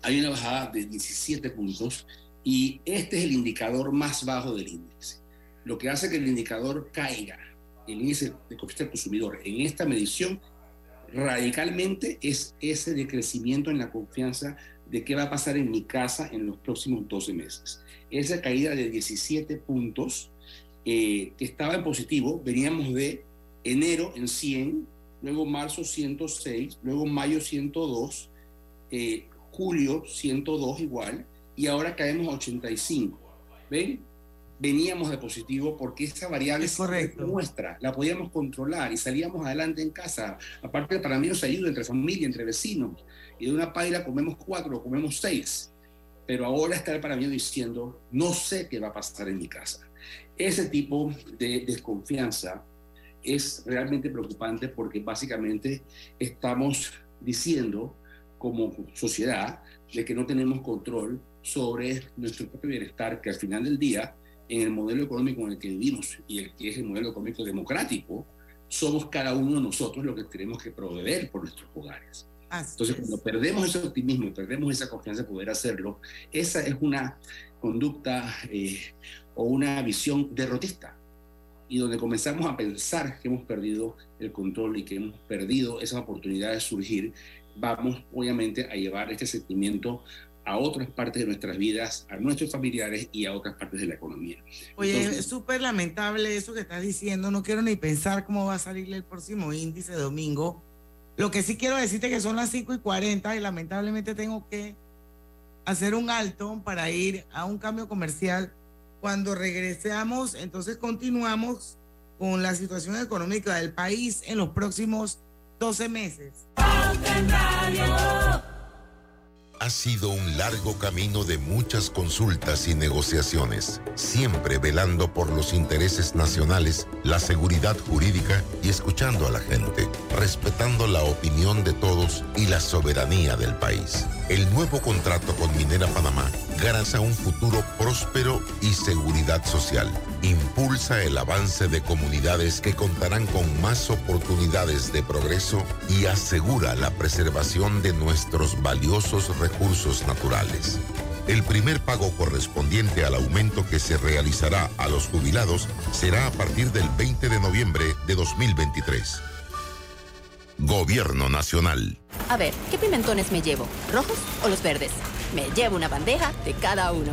hay una bajada de 17 puntos y este es el indicador más bajo del índice. Lo que hace que el indicador caiga, el índice de confianza del consumidor, en esta medición radicalmente es ese decrecimiento en la confianza de qué va a pasar en mi casa en los próximos 12 meses. Esa caída de 17 puntos eh, que estaba en positivo, veníamos de enero en 100, luego marzo 106, luego mayo 102, eh, julio 102 igual, y ahora caemos a 85. ¿Ven? Veníamos de positivo porque esa variable es nuestra, la podíamos controlar y salíamos adelante en casa. Aparte, para mí nos ayuda entre familia, entre vecinos. Y de una paila comemos cuatro, comemos seis. Pero ahora está el mí diciendo, no sé qué va a pasar en mi casa. Ese tipo de desconfianza es realmente preocupante porque básicamente estamos diciendo como sociedad de que no tenemos control sobre nuestro propio bienestar, que al final del día, en el modelo económico en el que vivimos y el que es el modelo económico democrático, somos cada uno de nosotros los que tenemos que proveer por nuestros hogares. Entonces, cuando perdemos ese optimismo y perdemos esa confianza de poder hacerlo, esa es una conducta eh, o una visión derrotista. Y donde comenzamos a pensar que hemos perdido el control y que hemos perdido esa oportunidad de surgir, vamos obviamente a llevar este sentimiento a otras partes de nuestras vidas, a nuestros familiares y a otras partes de la economía. Oye, es súper lamentable eso que estás diciendo. No quiero ni pensar cómo va a salir el próximo índice domingo. Lo que sí quiero decirte que son las 5 y 40 y lamentablemente tengo que hacer un alto para ir a un cambio comercial. Cuando regresemos, entonces continuamos con la situación económica del país en los próximos 12 meses. Ha sido un largo camino de muchas consultas y negociaciones, siempre velando por los intereses nacionales, la seguridad jurídica y escuchando a la gente, respetando la opinión de todos y la soberanía del país. El nuevo contrato con Minera Panamá garantiza un futuro próspero y seguridad social. Impulsa el avance de comunidades que contarán con más oportunidades de progreso y asegura la preservación de nuestros valiosos recursos naturales. El primer pago correspondiente al aumento que se realizará a los jubilados será a partir del 20 de noviembre de 2023. Gobierno Nacional. A ver, ¿qué pimentones me llevo? ¿Rojos o los verdes? Me llevo una bandeja de cada uno.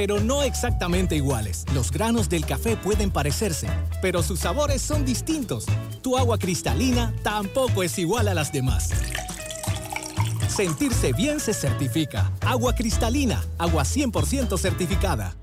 no exactamente iguales. Los granos del café pueden parecerse, pero sus sabores son distintos. Tu agua cristalina tampoco es igual a las demás. Sentirse bien se certifica. Agua cristalina, agua 100% certificada.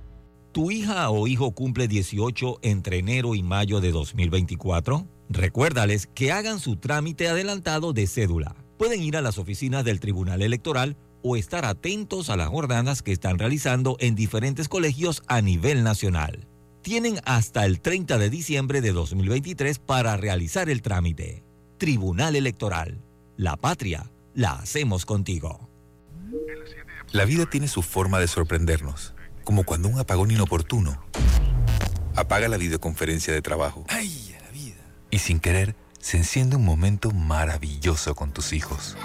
¿Tu hija o hijo cumple 18 entre enero y mayo de 2024? Recuérdales que hagan su trámite adelantado de cédula. Pueden ir a las oficinas del Tribunal Electoral o estar atentos a las jornadas que están realizando en diferentes colegios a nivel nacional. Tienen hasta el 30 de diciembre de 2023 para realizar el trámite. Tribunal Electoral. La patria la hacemos contigo. La vida tiene su forma de sorprendernos, como cuando un apagón inoportuno apaga la videoconferencia de trabajo. ¡Ay, la vida! Y sin querer, se enciende un momento maravilloso con tus hijos.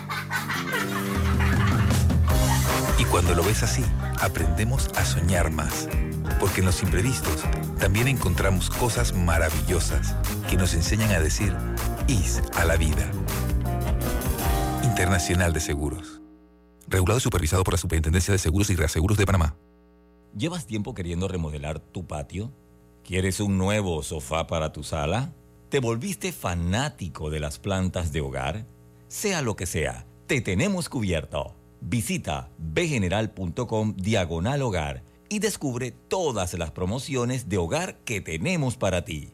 Y cuando lo ves así, aprendemos a soñar más. Porque en los imprevistos también encontramos cosas maravillosas que nos enseñan a decir IS a la vida. Internacional de Seguros. Regulado y supervisado por la Superintendencia de Seguros y Reaseguros de Panamá. ¿Llevas tiempo queriendo remodelar tu patio? ¿Quieres un nuevo sofá para tu sala? ¿Te volviste fanático de las plantas de hogar? Sea lo que sea, te tenemos cubierto. Visita bgeneral.com diagonal hogar y descubre todas las promociones de hogar que tenemos para ti.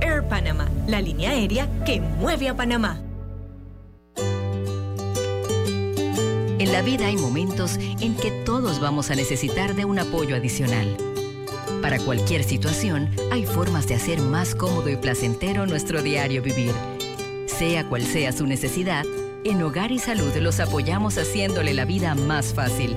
Air Panama, la línea aérea que mueve a Panamá. En la vida hay momentos en que todos vamos a necesitar de un apoyo adicional. Para cualquier situación, hay formas de hacer más cómodo y placentero nuestro diario vivir. Sea cual sea su necesidad, en Hogar y Salud los apoyamos haciéndole la vida más fácil,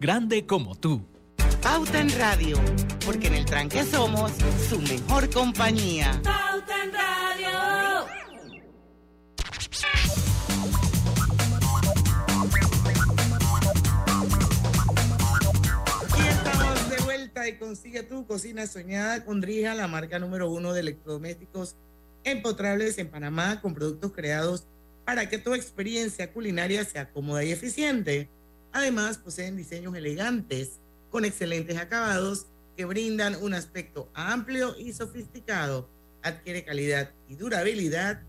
grande como tú. Pauta en Radio, porque en el tranque somos su mejor compañía. Pauta en Radio. Y estamos de vuelta y consigue tu cocina soñada con Drija, la marca número uno de electrodomésticos empotrables en Panamá, con productos creados para que tu experiencia culinaria sea cómoda y eficiente. Además, poseen diseños elegantes con excelentes acabados que brindan un aspecto amplio y sofisticado. Adquiere calidad y durabilidad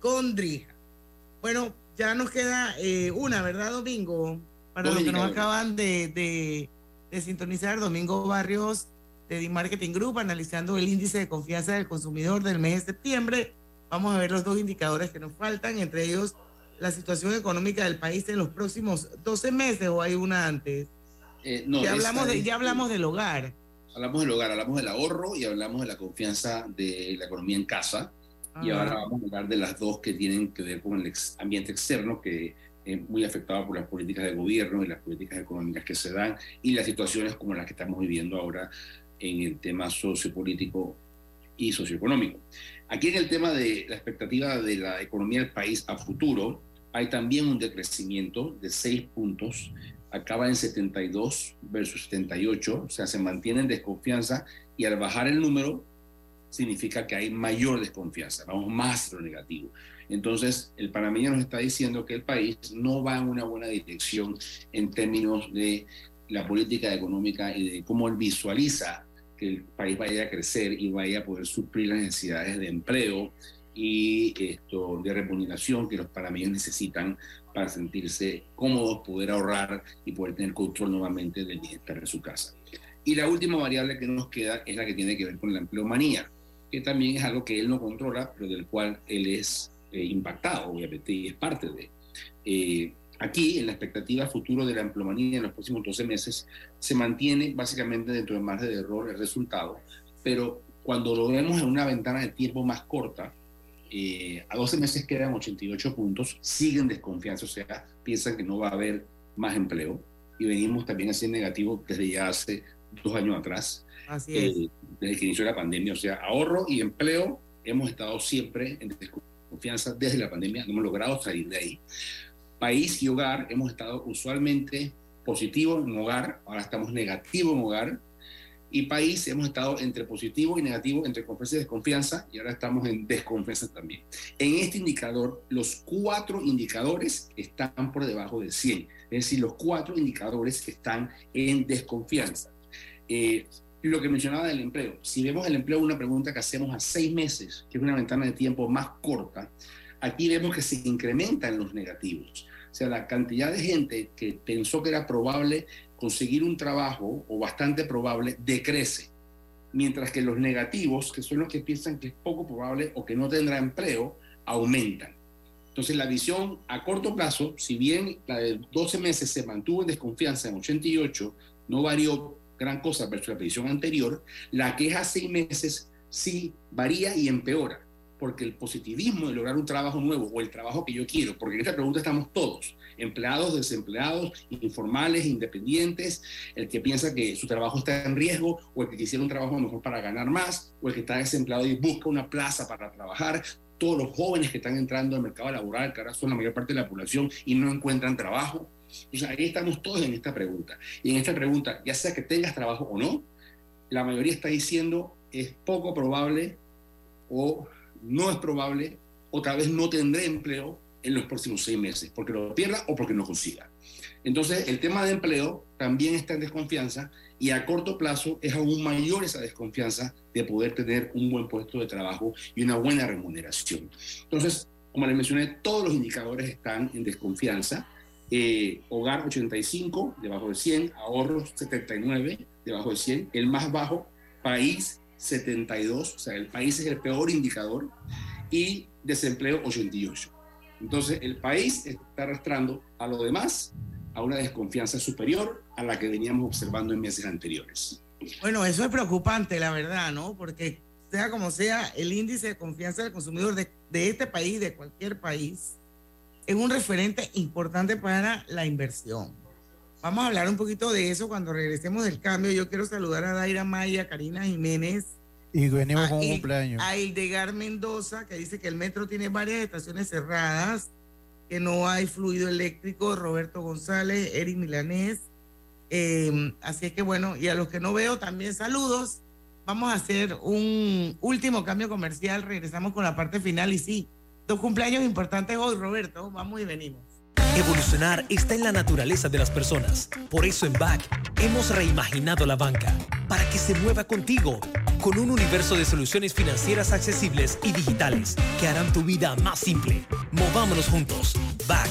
con Drija. Bueno, ya nos queda eh, una, ¿verdad, Domingo? Para los que nos acaban de, de, de sintonizar, Domingo Barrios de D-Marketing Group, analizando el índice de confianza del consumidor del mes de septiembre. Vamos a ver los dos indicadores que nos faltan, entre ellos la situación económica del país en los próximos 12 meses o hay una antes? Eh, no, ya, hablamos de, ya hablamos del hogar. Hablamos del hogar, hablamos del ahorro y hablamos de la confianza de la economía en casa. Y ahora vamos a hablar de las dos que tienen que ver con el ambiente externo, que es muy afectado por las políticas de gobierno y las políticas económicas que se dan y las situaciones como las que estamos viviendo ahora en el tema sociopolítico y socioeconómico. Aquí en el tema de la expectativa de la economía del país a futuro, hay también un decrecimiento de 6 puntos, acaba en 72 versus 78, o sea, se mantiene en desconfianza y al bajar el número significa que hay mayor desconfianza, vamos más lo negativo. Entonces, el panameño nos está diciendo que el país no va en una buena dirección en términos de la política económica y de cómo él visualiza que el país vaya a crecer y vaya a poder suplir las necesidades de empleo y esto de remuneración que los panameños necesitan para sentirse cómodos, poder ahorrar y poder tener control nuevamente del bienestar de su casa. Y la última variable que nos queda es la que tiene que ver con la empleomanía, que también es algo que él no controla, pero del cual él es eh, impactado, obviamente, y es parte de. Eh, aquí, en la expectativa futuro de la empleomanía en los próximos 12 meses, se mantiene básicamente dentro del margen de error el resultado, pero cuando lo vemos en una ventana de tiempo más corta, eh, a 12 meses quedan 88 puntos, siguen desconfianza, o sea, piensan que no va a haber más empleo y venimos también así en negativo desde ya hace dos años atrás, Así es. eh, desde que inició la pandemia, o sea, ahorro y empleo hemos estado siempre en desconfianza desde la pandemia, no hemos logrado salir de ahí. País y hogar hemos estado usualmente positivo en hogar, ahora estamos negativo en hogar, y país hemos estado entre positivo y negativo, entre confianza y desconfianza, y ahora estamos en desconfianza también. En este indicador, los cuatro indicadores están por debajo de 100, es decir, los cuatro indicadores están en desconfianza. Eh, lo que mencionaba del empleo, si vemos el empleo, una pregunta que hacemos a seis meses, que es una ventana de tiempo más corta, aquí vemos que se incrementan los negativos. O sea, la cantidad de gente que pensó que era probable conseguir un trabajo o bastante probable decrece, mientras que los negativos, que son los que piensan que es poco probable o que no tendrá empleo, aumentan. Entonces la visión a corto plazo, si bien la de 12 meses se mantuvo en desconfianza en 88, no varió gran cosa versus la previsión anterior, la que es a 6 meses sí varía y empeora, porque el positivismo de lograr un trabajo nuevo o el trabajo que yo quiero, porque en esta pregunta estamos todos, empleados, desempleados, informales, independientes, el que piensa que su trabajo está en riesgo o el que quisiera un trabajo mejor para ganar más o el que está desempleado y busca una plaza para trabajar, todos los jóvenes que están entrando al mercado laboral, que ahora son la mayor parte de la población y no encuentran trabajo. Entonces ahí estamos todos en esta pregunta. Y en esta pregunta, ya sea que tengas trabajo o no, la mayoría está diciendo es poco probable o no es probable o tal vez no tendré empleo en los próximos seis meses, porque lo pierda o porque no consiga. Entonces, el tema de empleo también está en desconfianza y a corto plazo es aún mayor esa desconfianza de poder tener un buen puesto de trabajo y una buena remuneración. Entonces, como les mencioné, todos los indicadores están en desconfianza. Eh, hogar 85, debajo de 100, ahorros 79, debajo de 100, el más bajo, país 72, o sea, el país es el peor indicador, y desempleo 88. Entonces, el país está arrastrando a lo demás a una desconfianza superior a la que veníamos observando en meses anteriores. Bueno, eso es preocupante, la verdad, ¿no? Porque sea como sea, el índice de confianza del consumidor de, de este país, de cualquier país, es un referente importante para la inversión. Vamos a hablar un poquito de eso cuando regresemos del cambio. Yo quiero saludar a Daira Maya, Karina Jiménez. Y venimos con un a, cumpleaños. A Hildegar Mendoza, que dice que el metro tiene varias estaciones cerradas, que no hay fluido eléctrico. Roberto González, Eric Milanés. Eh, así es que bueno, y a los que no veo también saludos. Vamos a hacer un último cambio comercial. Regresamos con la parte final y sí, dos cumpleaños importantes hoy, Roberto. Vamos y venimos. Evolucionar está en la naturaleza de las personas. Por eso en BAC hemos reimaginado la banca para que se mueva contigo con un universo de soluciones financieras accesibles y digitales que harán tu vida más simple. Movámonos juntos. BAC.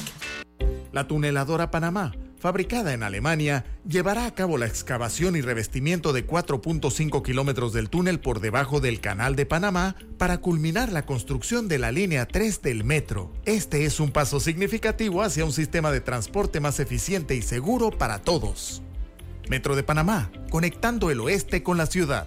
La tuneladora Panamá fabricada en Alemania, llevará a cabo la excavación y revestimiento de 4.5 kilómetros del túnel por debajo del Canal de Panamá para culminar la construcción de la línea 3 del metro. Este es un paso significativo hacia un sistema de transporte más eficiente y seguro para todos. Metro de Panamá, conectando el oeste con la ciudad.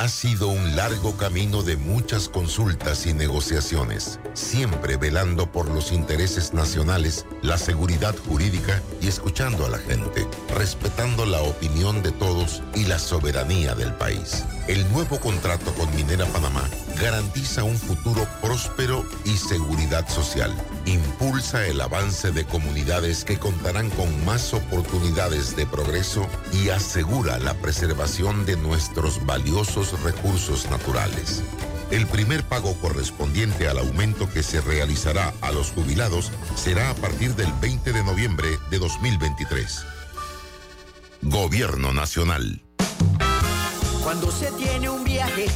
Ha sido un largo camino de muchas consultas y negociaciones, siempre velando por los intereses nacionales, la seguridad jurídica y escuchando a la gente, respetando la opinión de todos y la soberanía del país. El nuevo contrato con Minera Panamá garantiza un futuro próspero y seguridad social. Impulsa el avance de comunidades que contarán con más oportunidades de progreso y asegura la preservación de nuestros valiosos recursos naturales. El primer pago correspondiente al aumento que se realizará a los jubilados será a partir del 20 de noviembre de 2023. Gobierno Nacional. Cuando se tiene un viaje,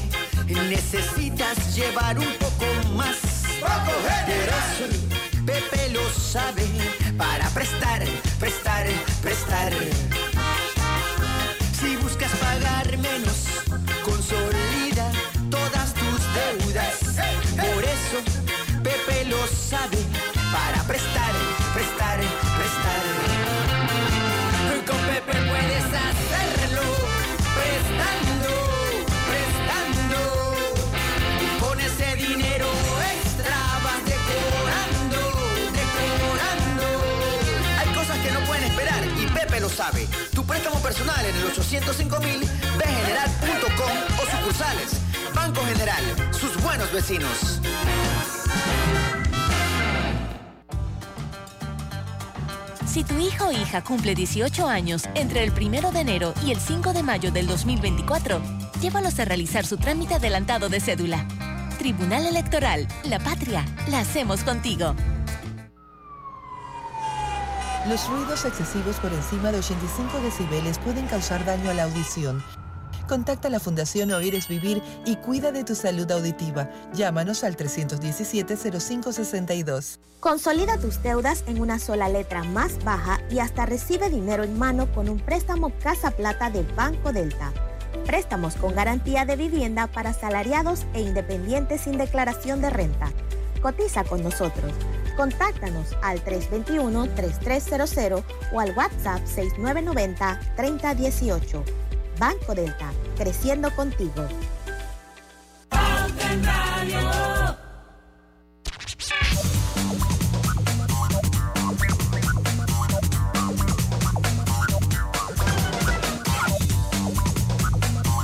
necesitas llevar un poco más. Eso Pepe lo sabe para prestar, prestar, prestar. Si buscas pagar menos, consolida todas tus deudas. Por eso Pepe lo sabe para prestar, prestar. Lo sabe. Tu préstamo personal en el 805 mil general.com o sucursales. Banco General, sus buenos vecinos. Si tu hijo o hija cumple 18 años entre el 1 de enero y el 5 de mayo del 2024, llévalos a realizar su trámite adelantado de cédula. Tribunal Electoral, la patria, la hacemos contigo. Los ruidos excesivos por encima de 85 decibeles pueden causar daño a la audición contacta a la Fundación Oíres Vivir y cuida de tu salud auditiva. Llámanos al 317-0562. Consolida tus deudas en una sola letra más baja y hasta recibe dinero en mano con un préstamo Casa Plata del Banco Delta. Préstamos con garantía de vivienda para salariados e independientes sin declaración de renta. Cotiza con nosotros. Contáctanos al 321-3300 o al WhatsApp 6990-3018. Banco Delta, creciendo contigo.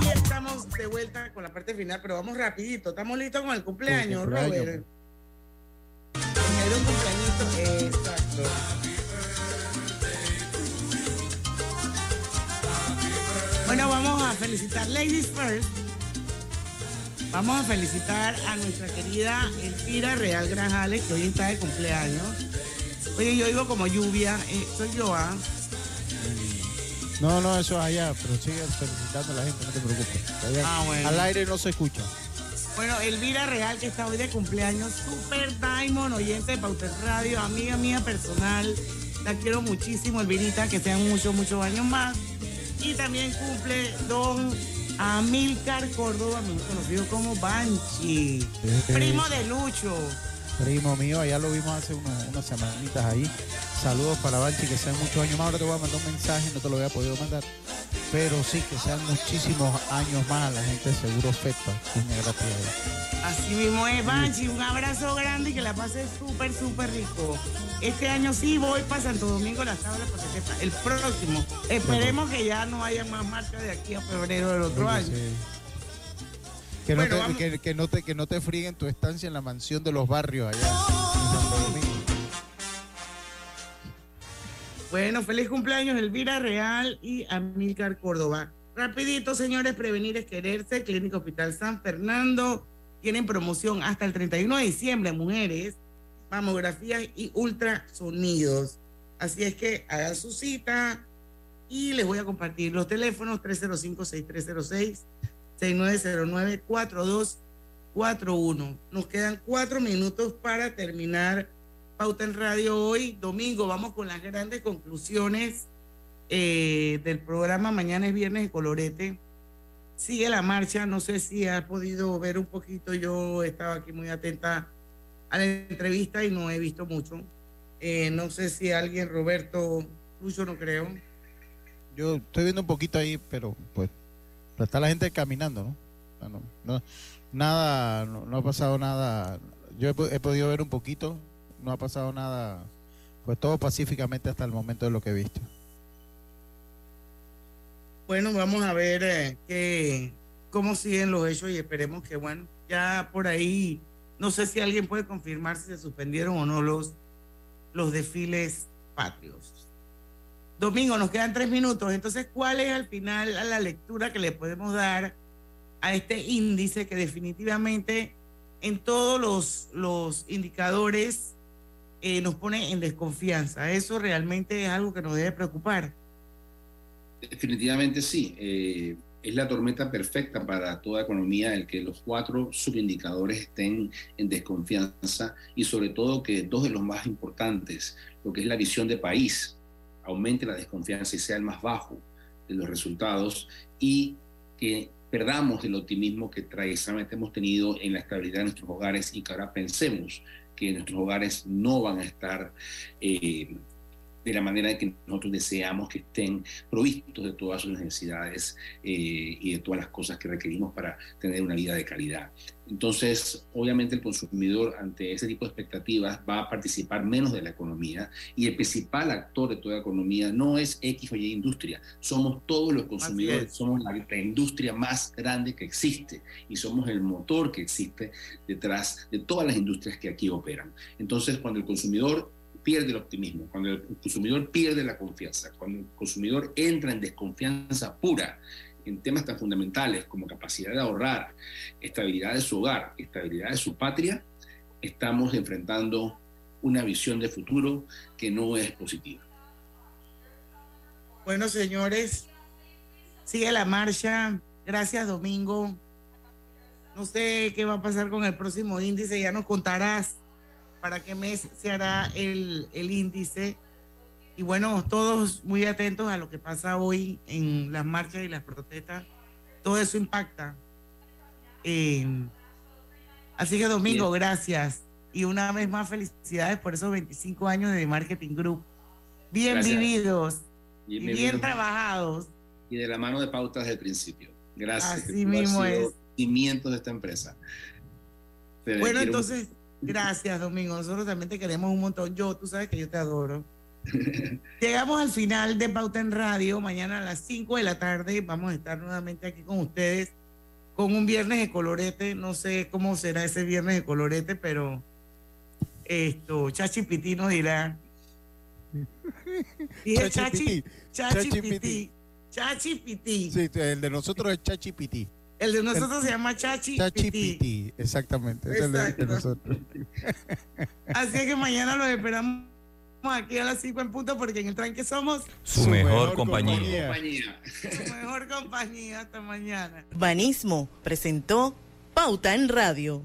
Y estamos de vuelta con la parte final, pero vamos rapidito. Estamos listos con el cumpleaños, Con el cumpleaños. Robert. Era un cumpleañito, exacto. Bueno, vamos a felicitar Ladies First. Vamos a felicitar a nuestra querida Elvira Real Grajales, que hoy está de cumpleaños. Oye, yo digo como lluvia, eh, soy yo, ¿ah? No, no, eso es allá, pero sigue felicitando a la gente, no te preocupes. Allá- Ah, bueno. Al aire no se escucha. Bueno, Elvira Real, que está hoy de cumpleaños, Super Diamond, oyente de Pauter Radio, amiga mía personal. La quiero muchísimo, Elvirita, que sean muchos, muchos años más. Y también cumple don Amilcar Córdoba, mejor conocido como Banchi, primo de Lucho. Primo mío, allá lo vimos hace unos- unas semanitas ahí. Saludos para Banchi, que sean muchos años más. Ahora te voy a mandar un mensaje, no te lo había podido mandar. Pero sí, que sean muchísimos años más a la gente de Seguro FEPA. Así mismo es, Banchi, un abrazo grande y que la pase súper, súper rico. Este año sí voy para Santo Domingo las tablas para que sepa. El próximo. Esperemos que ya no haya más marchas de aquí a febrero del otro Oye, año. sí. Que, no Bueno, te, que, que no te, que no te frieguen tu estancia en la mansión de los barrios allá. Bueno, feliz cumpleaños Elvira Real y Amílcar Córdoba. Rapidito, señores, prevenir es quererse. Clínica Hospital San Fernando tienen promoción hasta el 31 de diciembre, mujeres, mamografías y ultrasonidos. Así es que hagan su cita y les voy a compartir los teléfonos 305-6306, 6909-4241. Nos quedan cuatro minutos para terminar Pauta en Radio hoy, domingo. Vamos con las grandes conclusiones eh, del programa. Mañana es viernes de colorete. Sigue la marcha. No sé si has podido ver un poquito. Yo estaba aquí muy atenta a la entrevista y no he visto mucho. Eh, no sé si alguien, Roberto, Lucho, no creo. Yo estoy viendo un poquito ahí, pero pues pero está la gente caminando, ¿no? Ah, no, no, nada, no, no ha pasado nada. Yo he, po- he podido ver un poquito, no ha pasado nada, pues todo pacíficamente hasta el momento de lo que he visto. Bueno, vamos a ver eh, cómo siguen los hechos y esperemos que, bueno, ya por ahí, no sé si alguien puede confirmar si se suspendieron o no los, los desfiles patrios. Domingo, nos quedan tres minutos, entonces, ¿cuál es al final la lectura que le podemos dar a este índice que definitivamente en todos los, los indicadores eh, nos pone en desconfianza? Eso realmente es algo que nos debe preocupar. Definitivamente sí. Eh, es la tormenta perfecta para toda economía el que los cuatro subindicadores estén en desconfianza y sobre todo que dos de los más importantes, lo que es la visión de país, aumente la desconfianza y sea el más bajo de los resultados y que perdamos el optimismo que tradicionalmente hemos tenido en la estabilidad de nuestros hogares y que ahora pensemos que nuestros hogares no van a estar eh, de la manera que nosotros deseamos que estén provistos de todas sus necesidades eh, y de todas las cosas que requerimos para tener una vida de calidad. Entonces, obviamente el consumidor ante ese tipo de expectativas va a participar menos de la economía y el principal actor de toda economía no es X o Y industria, somos todos los consumidores, somos la, la industria más grande que existe y somos el motor que existe detrás de todas las industrias que aquí operan. Entonces, cuando el consumidor pierde el optimismo, cuando el consumidor pierde la confianza, cuando el consumidor entra en desconfianza pura en temas tan fundamentales como capacidad de ahorrar, estabilidad de su hogar, estabilidad de su patria, estamos enfrentando una visión de futuro que no es positiva. Bueno, señores, sigue la marcha Gracias, Domingo. No sé qué va a pasar con el próximo índice, ya nos contarás para qué mes se hará el, el índice. Y bueno, todos muy atentos a lo que pasa hoy en las marchas y las protestas. Todo eso impacta. Eh, así que Domingo, gracias. Y una vez más felicidades por esos 25 años de Marketing Group. Bien Gracias. vividos y Bien bien, trabajados. Y de la mano de pautas del principio. Gracias. Así mismo es. Cimientos de esta empresa. Te Bueno, entonces, gracias, Domingo. Nosotros también te queremos un montón. Yo, tú sabes que yo te adoro. Llegamos al final de Pauta en Radio. Mañana a las 5 de la tarde vamos a estar nuevamente aquí con ustedes con un viernes de colorete. No sé cómo será ese viernes de colorete, pero esto, Chachi Piti nos dirá. Dije Chachi, Chachi Piti. Chachi Piti. Sí, el de nosotros es Chachi Piti. El de nosotros se llama Chachi, Chachi Piti. Piti, exactamente. es el de- nosotros. Así que mañana los esperamos aquí a las 5 en punto porque en el tranque somos Su, mejor, compañía. su mejor compañía. Hasta mañana. Banismo presentó Pauta en Radio.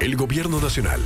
El Gobierno Nacional